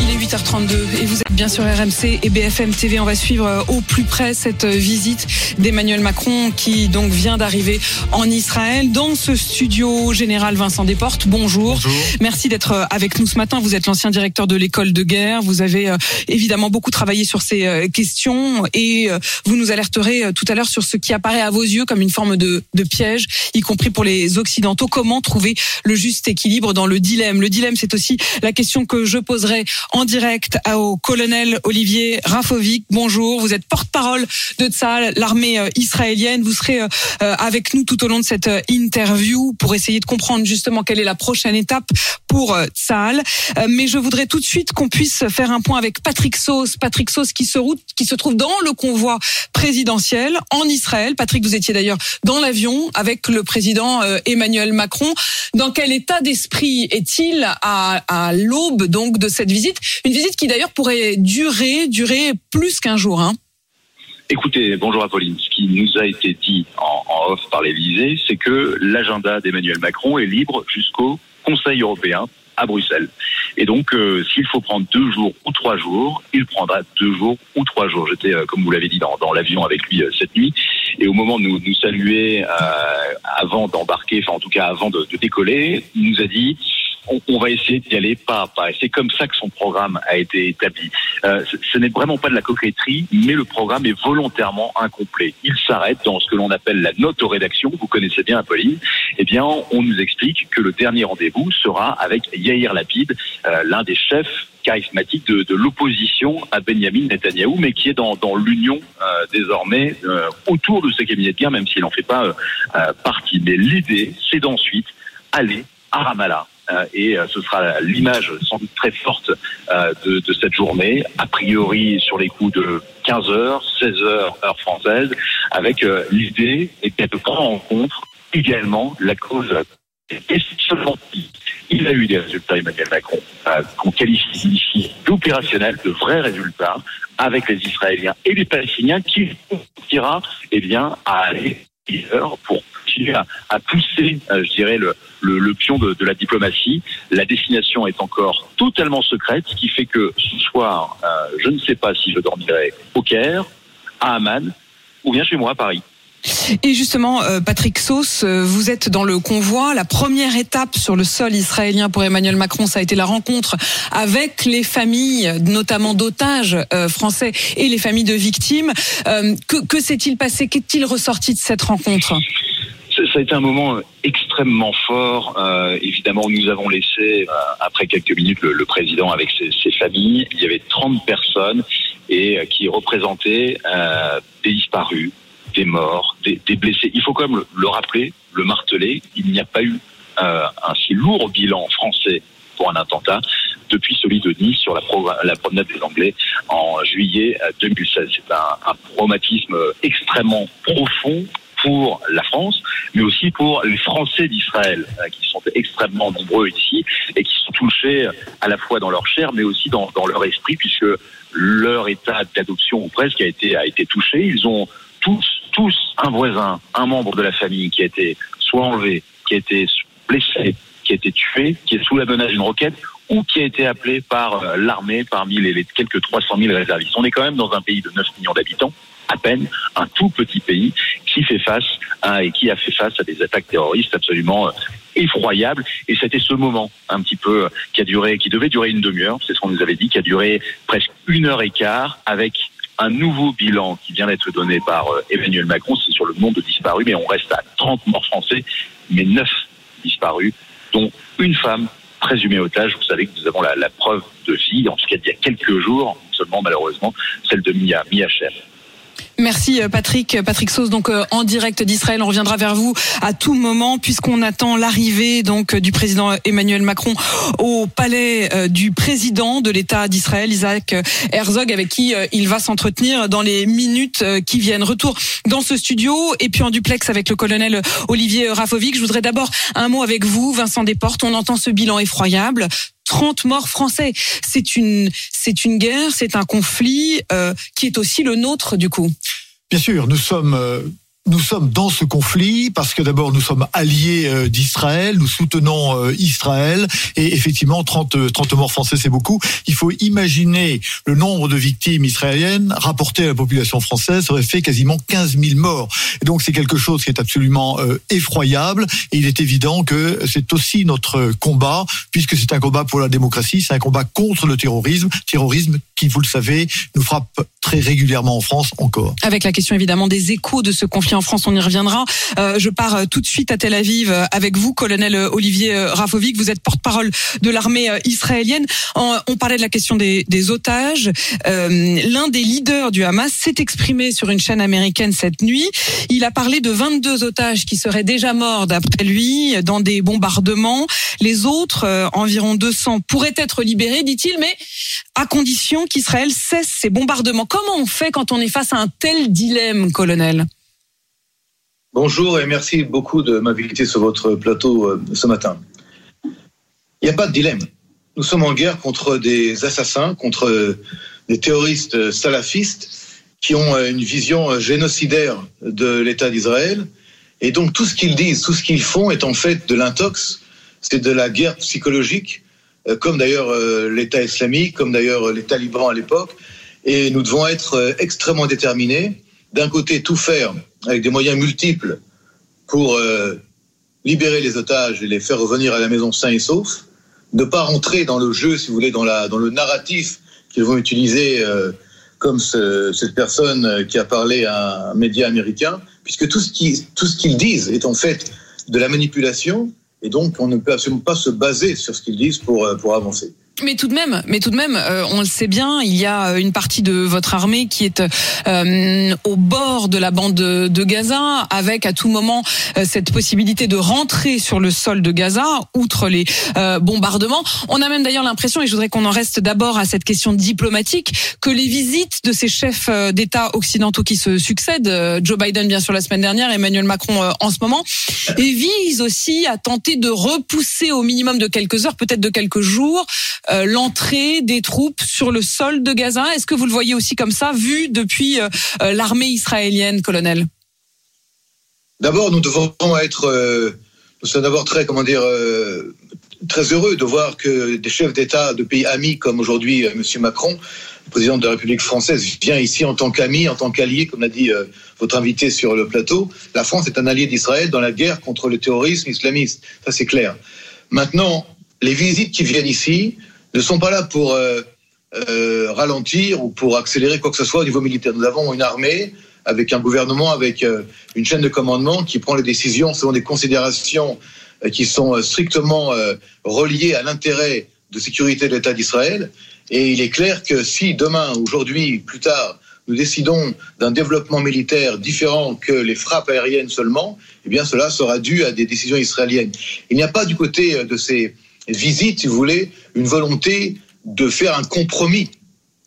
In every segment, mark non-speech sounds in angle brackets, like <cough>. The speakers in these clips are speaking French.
Il est 8h32 et vous êtes bien sur RMC et BFM TV. On va suivre euh, au plus près cette euh, visite d'Emmanuel Macron qui donc vient d'arriver en Israël dans ce studio général Vincent Desportes. Bonjour. Bonjour. Merci d'être euh, avec nous ce matin. Vous êtes l'ancien directeur de l'école de guerre. Vous avez évidemment beaucoup travaillé sur ces questions et vous nous alerterez tout à l'heure sur ce qui apparaît à vos yeux comme une forme de, de piège, y compris pour les Occidentaux. Comment trouver le juste équilibre dans le dilemme? Le dilemme, c'est aussi la question que je poserai en direct au colonel Olivier Rafovic. Bonjour, vous êtes porte-parole de Tsahal, l'armée euh, israélienne. Vous serez euh, euh, avec nous tout au long de cette interview pour essayer de comprendre justement quelle est la prochaine étape pour Tsahal. Mais je voudrais tout de suite qu'on puisse faire un point avec Patrick Sauce. Patrick Sauce qui se, route, qui se trouve dans le convoi présidentiel en Israël. Patrick, vous étiez d'ailleurs dans l'avion avec le président Emmanuel Macron. Dans quel état d'esprit est-il à, à l'aube donc de cette visite une visite qui d'ailleurs pourrait durer, durer plus qu'un jour. Hein. Écoutez, bonjour Apolline. Ce qui nous a été dit en, off par l'Élysée, c'est que l'agenda d'Emmanuel Macron est libre jusqu'au Conseil européen à Bruxelles. Et donc, euh, s'il faut prendre deux jours ou trois jours, il prendra deux jours ou trois jours. J'étais, euh, comme vous l'avez dit, dans, l'avion avec lui euh, cette nuit. Et au moment de nous, saluer, avant d'embarquer, enfin en tout cas avant de décoller, il nous a dit on, va essayer d'y aller pas à pas. Et c'est comme ça que son programme a été établi. Euh, ce n'est vraiment pas de la coquetterie, mais le programme est volontairement incomplet. Il s'arrête dans ce que l'on appelle la note aux rédactions. Vous connaissez bien Apolline. Eh bien, on nous explique que le dernier rendez-vous sera avec Yair Lapid, euh, l'un des chefs charismatiques de, l'opposition à Benjamin Netanyahou, mais qui est dans, l'union euh, désormais autour de ce cabinet de guerre, même s'il n'en fait pas partie. Mais l'idée, c'est d'ensuite aller à Ramallah et euh, ce sera l'image sans doute très forte euh, de, de, cette journée, a priori sur les coups de 15 heures, 16 heures heure française, avec l'idée peut-être prendre en compte également la cause. Et seulement il a eu des résultats, Emmanuel Macron, qu'on qualifie d'opérationnels, de vrais résultats, avec les Israéliens et les Palestiniens, qui dira eh bien, à aller pour à, pousser, euh, je dirais, le, pion de, la diplomatie. La destination est encore totalement secrète, ce qui fait que ce soir, euh, je ne sais pas si je dormirai au Caire, à Amman, ou bien chez moi à Paris. Et justement, euh, Patrick Sauce, vous êtes dans le convoi. La première étape sur le sol israélien pour Emmanuel Macron, ça a été la rencontre avec les familles, notamment d'otages français et les familles de victimes. que s'est-il passé? Qu'est-il ressorti de cette rencontre? Ça a été un moment euh, extrêmement fort. Euh, évidemment, nous avons laissé, euh, après quelques minutes, le, président avec ses, familles. Il y avait 30 personnes et qui représentaient des disparus, des morts, des, blessés. Il faut quand même le, rappeler, le marteler. Il n'y a pas eu un si lourd bilan français pour un attentat depuis celui de Nice sur la, promenade des Anglais en juillet 2016. C'est un traumatisme extrêmement profond pour la France, mais aussi pour les Français d'Israël, euh, qui sont extrêmement nombreux ici et qui sont touchés à la fois dans leur chair, mais aussi dans, leur esprit, puisque leur état d'adoption ou presque a été, a été touché. Ils ont tous, tous un voisin, un membre de la famille qui a été soit enlevé, qui a été blessé, qui a été tué, qui est sous la menace d'une roquette ou qui a été appelé par euh, l'armée parmi les quelques 300 000 réservistes. On est quand même dans un pays de 9 millions d'habitants à peine un tout petit pays qui fait face à, et qui a fait face à des attaques terroristes absolument euh, effroyables. Et c'était ce moment un petit peu qui a duré, qui devait durer une demi-heure, c'est ce qu'on nous avait dit, qui a duré presque une heure et quart avec un nouveau bilan qui vient d'être donné par euh, Emmanuel Macron, c'est sur le nombre de disparus, mais on reste à 30 morts français, mais 9 disparus, dont une femme présumée otage. Vous savez que nous avons la, preuve de vie, en tout cas il y a quelques jours, seulement malheureusement, celle de Mia, Mia. Merci euh, Patrick. Patrick Sauce, donc euh, en direct d'Israël. On reviendra vers vous à tout moment puisqu'on attend l'arrivée donc du président Emmanuel Macron au palais euh, du président de l'État d'Israël, Isaac Herzog, avec qui il va s'entretenir dans les minutes qui viennent. Retour dans ce studio et puis en duplex avec le colonel Olivier Rafovic. Je voudrais d'abord un mot avec vous, Vincent Desportes. On entend ce bilan effroyable. 30 morts français. C'est une, c'est une guerre, c'est un conflit euh, qui est aussi le nôtre du coup. Bien sûr, nous sommes nous sommes dans ce conflit parce que d'abord nous sommes alliés euh, d'Israël, nous soutenons euh, Israël et effectivement 30 30 morts français c'est beaucoup. Il faut imaginer le nombre de victimes israéliennes rapporté à la population française ça aurait fait quasiment 15 000 morts. Et donc c'est quelque chose qui est absolument euh, effroyable et il est évident que c'est aussi notre combat puisque c'est un combat pour la démocratie, c'est un combat contre le terrorisme, terrorisme qui vous le savez nous frappe très régulièrement en France encore. Avec la question évidemment des échos de ce conflit en France, on y reviendra. Euh, je pars euh, tout de suite à Tel Aviv euh, avec vous, colonel Olivier Rafovic. Vous êtes porte-parole de l'armée israélienne. on parlait de la question des, otages. L'un des leaders du Hamas s'est exprimé sur une chaîne américaine cette nuit. Il a parlé de 22 otages qui seraient déjà morts, d'après lui, dans des bombardements. Les autres, environ 200, pourraient être libérés, dit-il, mais à condition qu'Israël cesse ses bombardements. Comment on fait quand on est face à un tel dilemme, colonel? Bonjour et merci beaucoup de m'inviter sur votre plateau euh, ce matin. Il n'y a pas de dilemme. Nous sommes en guerre contre des assassins, contre des terroristes salafistes qui ont une vision génocidaire de l'État d'Israël. Et donc tout ce qu'ils disent, tout ce qu'ils font est en fait de l'intox, c'est de la guerre psychologique, euh, comme d'ailleurs euh, l'État islamique, comme d'ailleurs les talibans à l'époque. Et nous devons être extrêmement déterminés. D'un côté, tout faire avec des moyens multiples pour euh, libérer les otages et les faire revenir à la maison sains et saufs, ne pas rentrer dans le jeu, si vous voulez, dans, la, dans le narratif qu'ils vont utiliser euh, comme ce, cette personne qui a parlé à un média américain, puisque tout ce qu'ils disent est en fait de la manipulation, et donc on ne peut absolument pas se baser sur ce qu'ils disent pour, euh, pour avancer. Mais tout de même, mais tout de même, euh, on le sait bien, il y a une partie de votre armée qui est euh, au bord de la bande de, Gaza, avec à tout moment euh, cette possibilité de rentrer sur le sol de Gaza, outre les bombardements. On a même d'ailleurs l'impression, et je voudrais qu'on en reste d'abord à cette question diplomatique, que les visites de ces chefs d'État occidentaux qui se succèdent, Joe Biden bien sûr la semaine dernière, Emmanuel Macron en ce moment, et visent aussi à tenter de repousser au minimum de quelques heures, peut-être de quelques jours, euh, l'entrée des troupes sur le sol de Gaza. Est-ce que vous le voyez aussi comme ça, vu depuis euh, euh, l'armée israélienne, colonel? D'abord, nous devons être, nous sommes d'abord très, comment dire, très heureux de voir que des chefs d'État de pays amis comme aujourd'hui M. Macron, président de la République française, vient ici en tant qu'ami, en tant qu'allié, comme l'a dit votre invité sur le plateau. La France est un allié d'Israël dans la guerre contre le terrorisme islamiste. Ça, c'est clair. Maintenant, les visites qui viennent ici ne sont pas là pour euh, euh, ralentir ou pour accélérer quoi que ce soit au niveau militaire. Nous avons une armée avec un gouvernement, avec euh, une chaîne de commandement qui prend les décisions selon des considérations qui sont strictement reliées à l'intérêt de sécurité de l'État d'Israël. Et il est clair que si demain, aujourd'hui, plus tard, nous décidons d'un développement militaire différent que les frappes aériennes seulement, eh bien cela sera dû à des décisions israéliennes. Il n'y a pas du côté de ces visite, si vous voulez, une volonté de faire un compromis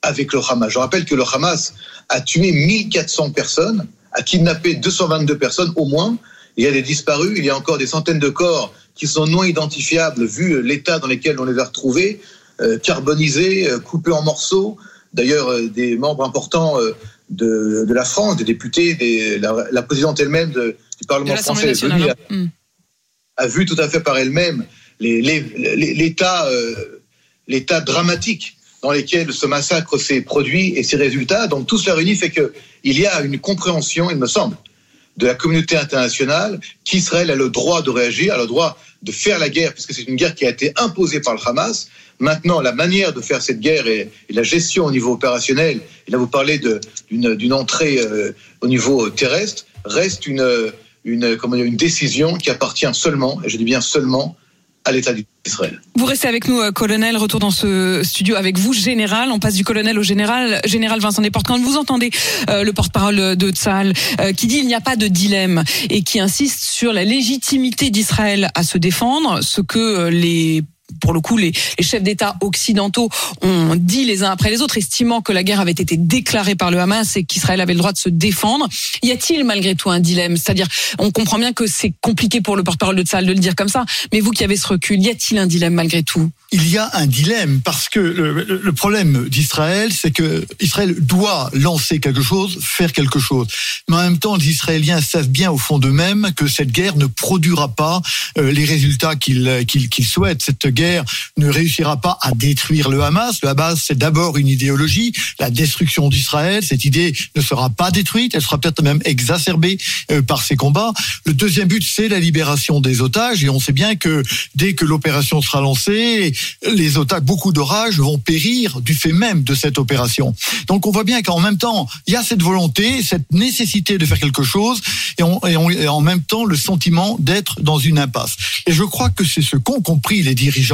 avec le Hamas. Je rappelle que le Hamas a tué 1400 personnes, a kidnappé 222 personnes au moins. Il y a des disparus, il y a encore des centaines de corps qui sont non identifiables vu l'état dans lequel on les a retrouvés, euh, carbonisés, euh, coupés en morceaux. D'ailleurs, euh, des membres importants de, la France, des députés, des, la, présidente elle-même du Parlement français a, hmm. a vu tout à fait par elle-même l'état euh, l'état dramatique dans lequel ce massacre s'est produit et ses résultats. Donc tout cela réunit fait qu'il y a une compréhension, il me semble, de la communauté internationale qu'Israël a le droit de réagir, a le droit de faire la guerre, puisque c'est une guerre qui a été imposée par le Hamas. Maintenant, la manière de faire cette guerre et, la gestion au niveau opérationnel, et là vous parlez d'une entrée euh, au niveau terrestre, reste une, une, comment dire, une décision qui appartient seulement, et je dis bien seulement, à l'État d'Israël. Vous restez avec nous, euh, colonel. Retour dans ce studio avec vous, général. On passe du colonel au général. Général Vincent Desportes, quand vous entendez euh, le porte-parole de Tzal euh, qui dit il n'y a pas de dilemme et qui insiste sur la légitimité d'Israël à se défendre, ce que les pour le coup, les, chefs d'État occidentaux ont dit les uns après les autres, estimant que la guerre avait été déclarée par le Hamas et qu'Israël avait le droit de se défendre. Y a-t-il malgré tout un dilemme? C'est-à-dire, on comprend bien que c'est compliqué pour le porte-parole de Tsahal de le dire comme ça, mais vous qui avez ce recul, y a-t-il un dilemme malgré tout? Il y a un dilemme parce que le, problème d'Israël, c'est que Israël doit lancer quelque chose, faire quelque chose. Mais en même temps, les Israéliens savent bien au fond d'eux-mêmes que cette guerre ne produira pas euh, les résultats qu'ils souhaitent. Guerre ne réussira pas à détruire le Hamas. Le Hamas, c'est d'abord une idéologie, la destruction d'Israël. Cette idée ne sera pas détruite, elle sera peut-être même exacerbée euh, par ces combats. Le deuxième but, c'est la libération des otages. Et on sait bien que dès que l'opération sera lancée, les otages, beaucoup d'orages vont périr du fait même de cette opération. Donc on voit bien qu'en même temps, il y a cette volonté, cette nécessité de faire quelque chose, et, en même temps le sentiment d'être dans une impasse. Et je crois que c'est ce qu'ont compris les dirigeants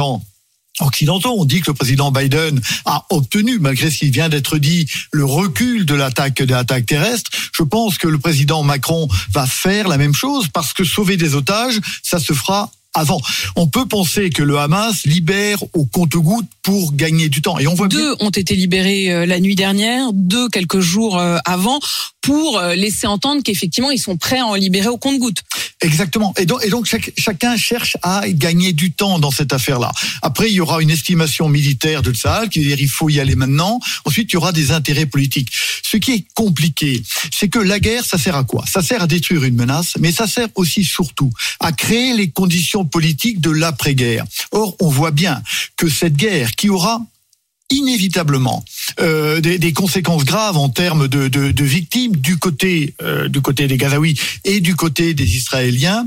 occidentaux. On dit que le président Biden a obtenu, malgré ce qui vient d'être dit, le recul de l'attaque de l'attaque terrestre. Je pense que le président Macron va faire la même chose parce que sauver des otages, ça se fera avant. On peut penser que le Hamas libère au compte-gouttes pour gagner du temps. Et on voit deux bien... ont été libérés euh, la nuit dernière, deux quelques jours euh, avant, pour euh, laisser entendre qu'effectivement ils sont prêts à en libérer au compte-gouttes. Exactement. Et donc, chacun cherche à gagner du temps dans cette affaire-là. Après, il y aura une estimation militaire de Tsahal qui veut dire il faut y aller maintenant. Ensuite, il y aura des intérêts politiques. Ce qui est compliqué, c'est que la guerre, ça sert à quoi? Ça sert à détruire une menace, mais ça sert aussi surtout à créer les conditions politiques de l'après-guerre. Or, on voit bien que cette guerre qui aura inévitablement euh, des, conséquences graves en termes de, de, de victimes du côté euh, du côté des Gazaouis et du côté des Israéliens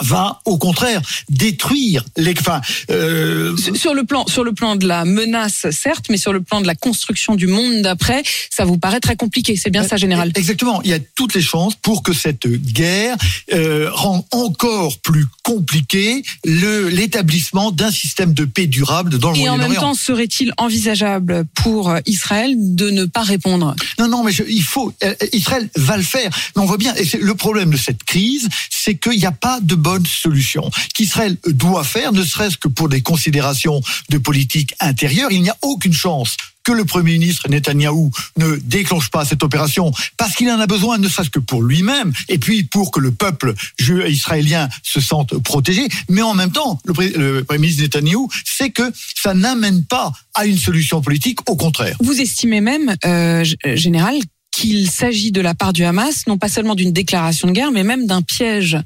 va au contraire détruire les enfin euh... sur le plan sur le plan de la menace certes mais sur le plan de la construction du monde d'après ça vous paraît très compliqué. C'est bien ça général. exactement. Il y a toutes les chances pour que cette guerre euh, rende encore plus compliqué le l'établissement d'un système de paix durable dans le et en même temps serait-il envisageable pour Israël de ne pas répondre? Non non mais je, il faut Israël va le faire. Mais on voit bien et le problème de cette crise c'est qu'il n'y a pas de bonne solution qu'Israël doit faire, ne serait-ce que pour des considérations de politique intérieure. Il n'y a aucune chance que le Premier ministre Netanyahou ne déclenche pas cette opération parce qu'il en a besoin, ne serait-ce que pour lui-même, et puis pour que le peuple israélien se sente protégé. Mais en même temps, le, Premier ministre Netanyahou sait que ça n'amène pas à une solution politique, au contraire. Vous estimez même, euh, général, qu'il s'agit de la part du Hamas, non pas seulement d'une déclaration de guerre, mais même d'un piège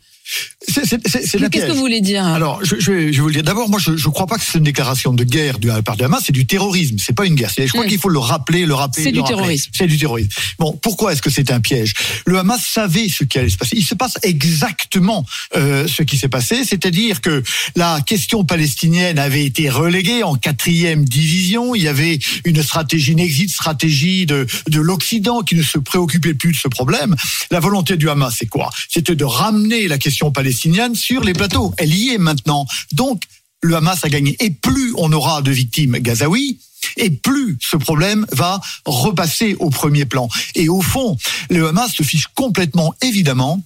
Qu'est-ce que vous voulez dire? Alors, je, je, vous le dire. D'abord, moi, je ne crois pas que c'est une déclaration de guerre de la part du Hamas, c'est du terrorisme. C'est pas une guerre. Je crois qu'il faut le rappeler, le rappeler. C'est du terrorisme. C'est du terrorisme. Bon, pourquoi est-ce que c'est un piège? Le Hamas savait ce qui allait se passer. Il se passe exactement euh, ce qui s'est passé, c'est-à-dire que la question palestinienne avait été reléguée en quatrième division. Il y avait une stratégie, une exit stratégie de, de l'Occident qui ne se préoccupait plus de ce problème. La volonté du Hamas, c'est quoi? C'était de ramener la question palestinienne sur les plateaux. Elle y est maintenant. Donc, le Hamas a gagné. Et plus on aura de victimes gazaouis, et plus ce problème va repasser au premier plan. Et au fond, le Hamas se fiche complètement, évidemment,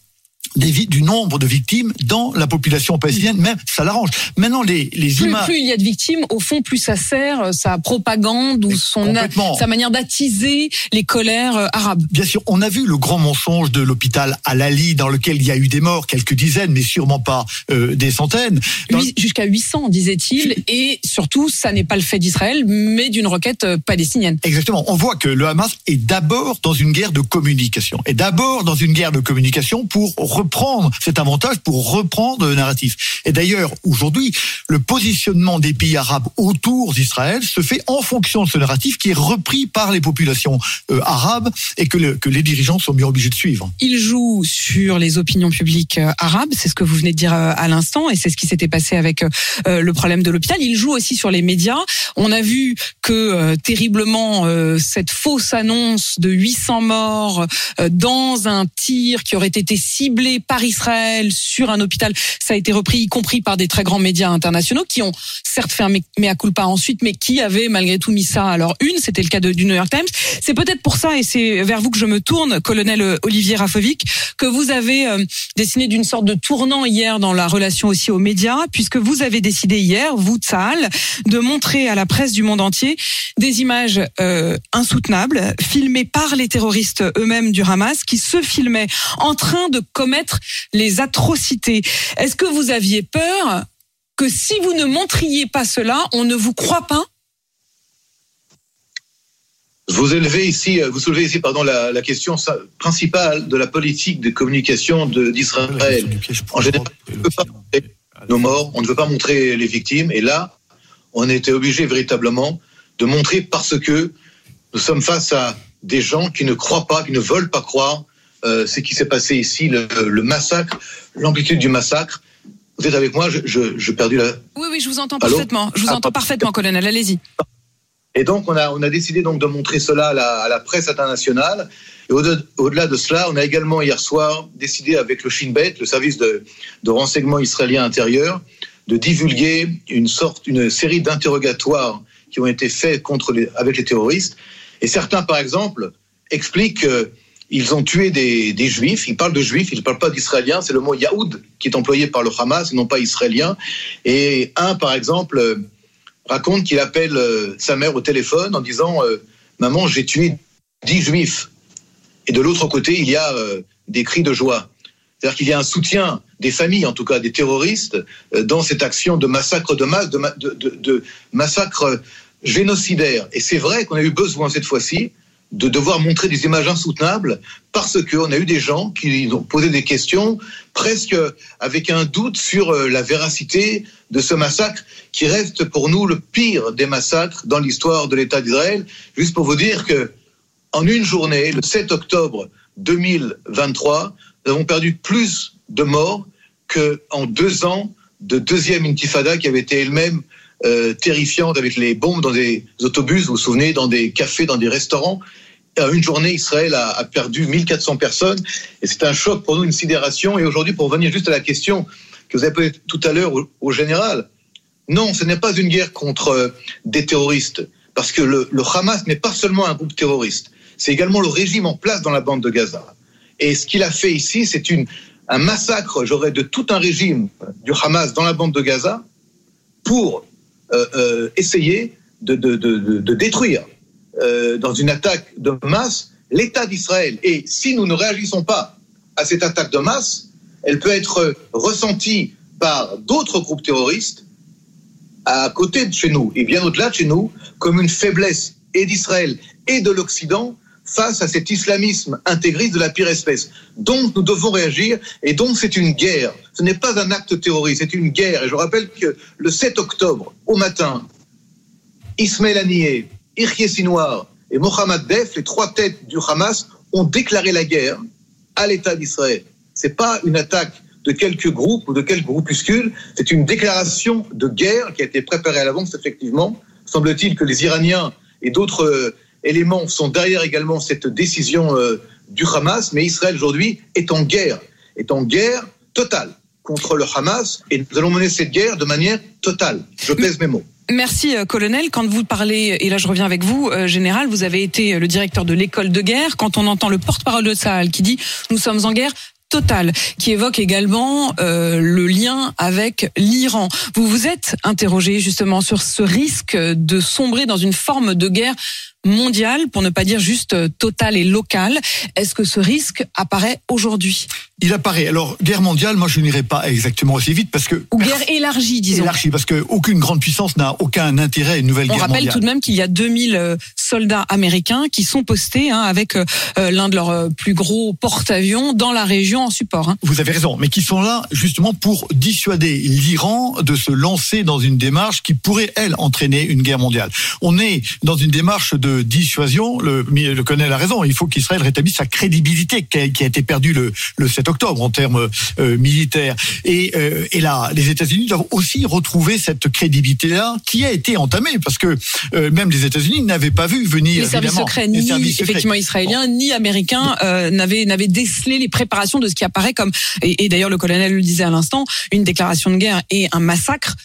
des, du nombre de victimes dans la population palestinienne, même ça l'arrange. Maintenant, les, les plus, images... plus il y a de victimes, au fond, plus ça sert euh, sa propagande ou son sa manière d'attiser les colères euh, arabes. Bien sûr, on a vu le grand mensonge de l'hôpital Al-Ali dans lequel il y a eu des morts, quelques dizaines, mais sûrement pas euh, des centaines. Dans... Jusqu'à 800, disait-il, et surtout, ça n'est pas le fait d'Israël, mais d'une requête palestinienne. Exactement. On voit que le Hamas est d'abord dans une guerre de communication, et d'abord dans une guerre de communication pour reprendre cet avantage pour reprendre le narratif. Et d'ailleurs, aujourd'hui, le positionnement des pays arabes autour d'Israël se fait en fonction de ce narratif qui est repris par les populations euh, arabes et que, le, que, les dirigeants sont bien obligés de suivre. Il joue sur les opinions publiques euh, arabes, c'est ce que vous venez de dire euh, à l'instant, et c'est ce qui s'était passé avec le problème de l'hôpital. Il joue aussi sur les médias. On a vu que terriblement cette fausse annonce de 800 morts dans un tir qui aurait été ciblé par Israël sur un hôpital. Ça a été repris, y compris par des très grands médias internationaux qui ont certes fait un mea culpa ensuite, mais qui avaient malgré tout mis ça à leur une. C'était le cas du New York Times. C'est peut-être pour ça, et c'est vers vous que je me tourne, colonel Olivier Rafovic, que vous avez euh, dessiné d'une sorte de tournant hier dans la relation aussi aux médias, puisque vous avez décidé hier, vous, Tsahal, de montrer à la presse du monde entier des images euh, insoutenables, filmées par les terroristes eux-mêmes du Hamas, qui se filmaient en train de commettre les atrocités. Est-ce que vous aviez peur que si vous ne montriez pas cela, on ne vous croit pas? Vous élevez ici, vous soulevez ici, pardon, la, la question principale de la politique de communication d'Israël. En général, on ne veut pas montrer nos morts, on ne veut pas montrer les victimes, et là, on était obligé véritablement de montrer parce que nous sommes face à des gens qui ne croient pas, qui ne veulent pas croire euh, ce qui s'est passé ici, le, le massacre, l'amplitude du massacre. Vous êtes avec moi Je, je, je perdu la. Oui, oui, je vous entends parfaitement. Je vous ah, entends parfaitement, colonel. Allez-y. Et donc, on a, on a décidé donc de montrer cela à la, à la presse internationale. Et au-delà de cela, on a également hier soir décidé avec le Shin Bet, le service de, de renseignement israélien intérieur, de divulguer une sorte, une série d'interrogatoires qui ont été faits contre les, avec les terroristes. Et certains, par exemple, expliquent qu'ils ont tué des, juifs. Ils parlent de juifs, ils ne parlent pas d'israéliens. C'est le mot Yaoud qui est employé par le Hamas, et non pas israélien. Et un, par exemple, raconte qu'il appelle euh, sa mère au téléphone en disant euh, Maman, j'ai tué dix juifs. Et de l'autre côté, il y a euh, des cris de joie. C'est-à-dire qu'il y a un soutien des familles, en tout cas des terroristes, dans cette action de massacre de masse, de massacre génocidaire. Et c'est vrai qu'on a eu besoin cette fois-ci de devoir montrer des images insoutenables parce qu'on a eu des gens qui ont posé des questions presque avec un doute sur euh, la véracité de ce massacre qui reste pour nous le pire des massacres dans l'histoire de l'État d'Israël. Juste pour vous dire que en une journée, le 7 octobre 2023, nous avons perdu plus de morts qu'en deux ans de deuxième intifada qui avait été elle-même euh, terrifiante avec les bombes dans des autobus, vous vous souvenez, dans des cafés, dans des restaurants. Une journée, Israël a, a perdu 1400 personnes et c'est un choc pour nous, une sidération. Et aujourd'hui, pour revenir juste à la question que vous avez posée tout à l'heure au, général, non, ce n'est pas une guerre contre euh, des terroristes, parce que le, Hamas n'est pas seulement un groupe terroriste, c'est également le régime en place dans la bande de Gaza. Et ce qu'il a fait ici, c'est un massacre, j'aurais de tout un régime du Hamas dans la bande de Gaza pour essayer de, de, de, de détruire euh, dans une attaque de masse l'État d'Israël. Et si nous ne réagissons pas à cette attaque de masse, elle peut être ressentie par d'autres groupes terroristes à côté de chez nous et bien au-delà de chez nous comme une faiblesse et d'Israël et de l'Occident face à cet islamisme intégriste de la pire espèce. Donc nous devons réagir et donc c'est une guerre. Ce n'est pas un acte terroriste, c'est une guerre. Et je rappelle que le 7 octobre, au matin, Ismaël Haniyeh, Irye Sinoir et Mohamed Def, les trois têtes du Hamas, ont déclaré la guerre à l'État d'Israël. C'est pas une attaque de quelques groupes ou de quelques groupuscules, c'est une déclaration de guerre qui a été préparée à l'avance, effectivement. Semble-t-il que les Iraniens et d'autres euh, éléments sont derrière également cette décision euh, du Hamas, mais Israël aujourd'hui est en guerre, est en guerre totale contre le Hamas, et nous allons mener cette guerre de manière totale. Je pèse mes mots. Merci, euh, colonel. Quand vous parlez, et là je reviens avec vous, euh, général, vous avez été le directeur de l'école de guerre. Quand on entend le porte-parole de Sahel qui dit nous sommes en guerre, Total, qui évoque également le lien avec l'Iran. Vous vous êtes interrogé justement sur ce risque de sombrer dans une forme de guerre mondiale, pour ne pas dire juste totale et locale. Est-ce que ce risque apparaît aujourd'hui? Il apparaît. Alors, guerre mondiale, moi, je n'irai pas exactement aussi vite parce que. Ou guerre élargie, <laughs> disons. Élargie, parce que aucune grande puissance n'a aucun intérêt à une nouvelle On guerre rappelle mondiale. tout de même qu'il y a 2000 euh, soldats américains qui sont postés hein, avec euh, l'un de leurs euh, plus gros porte-avions dans la région en support. Hein. Vous avez raison, mais qui sont là justement pour dissuader l'Iran de se lancer dans une démarche qui pourrait, elle, entraîner une guerre mondiale. On est dans une démarche de dissuasion. Le, le colonel a raison. Il faut qu'Israël rétablisse sa crédibilité qui a, qui a été perdue le, le 7 octobre en termes euh, militaires. Et, euh, et là, les États-Unis doivent aussi retrouver cette crédibilité-là qui a été entamée parce que euh, même les États-Unis n'avaient pas vu venir les services secrets, les ni services secrets. effectivement israéliens, ni américains n'avaient n'avaient décelé les préparations de ce qui apparaît comme et, et d'ailleurs le colonel le disait à l'instant, une déclaration de guerre et un massacre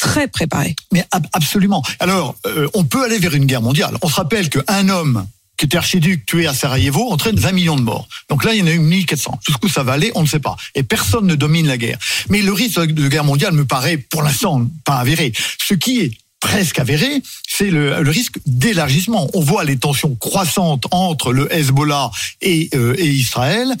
très préparé. Mais ab- absolument. Alors, euh, on peut aller vers une guerre mondiale. On se rappelle qu'un homme qui était archiduc tué à Sarajevo entraîne 20 millions de morts. Donc là, il y en a eu 1400. Jusqu'où ça va aller, on ne sait pas. Et personne ne domine la guerre. Mais le risque de guerre mondiale me paraît, pour l'instant, pas avéré. Ce qui est presque avéré, c'est le, le risque d'élargissement. On voit les tensions croissantes entre le Hezbollah et, euh, et Israël,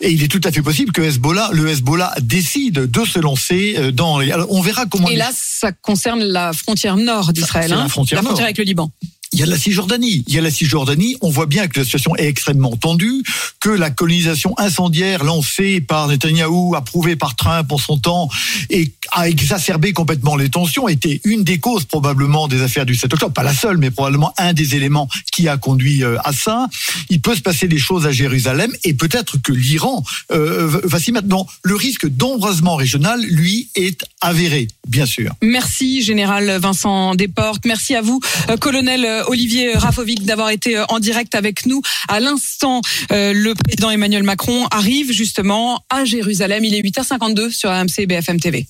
et il est tout à fait possible que Hezbollah, le Hezbollah décide de se lancer euh, dans. Les... Alors, on verra comment. Et là, ça concerne la frontière nord d'Israël, C'est la hein, frontière nord. avec le Liban. Il y a la Cisjordanie. Il y a la Cisjordanie. On voit bien que la situation est extrêmement tendue, que la colonisation incendiaire lancée par Netanyahou, approuvée par Trump en son temps, et a exacerbé complètement les tensions, était une des causes probablement des affaires du 7 octobre. Pas la seule, mais probablement un des éléments qui a conduit euh, à ça. Il peut se passer des choses à Jérusalem et peut-être que l'Iran va s'y mettre. Non, le risque d'embrasement régional, lui, est avéré, bien sûr. Merci, général Vincent Desportes. Merci à vous, euh, colonel euh, Olivier Rafovic, d'avoir été euh, en direct avec nous. À l'instant, euh, le président Emmanuel Macron arrive justement à Jérusalem. Il est 8h52 sur AMC et BFM TV.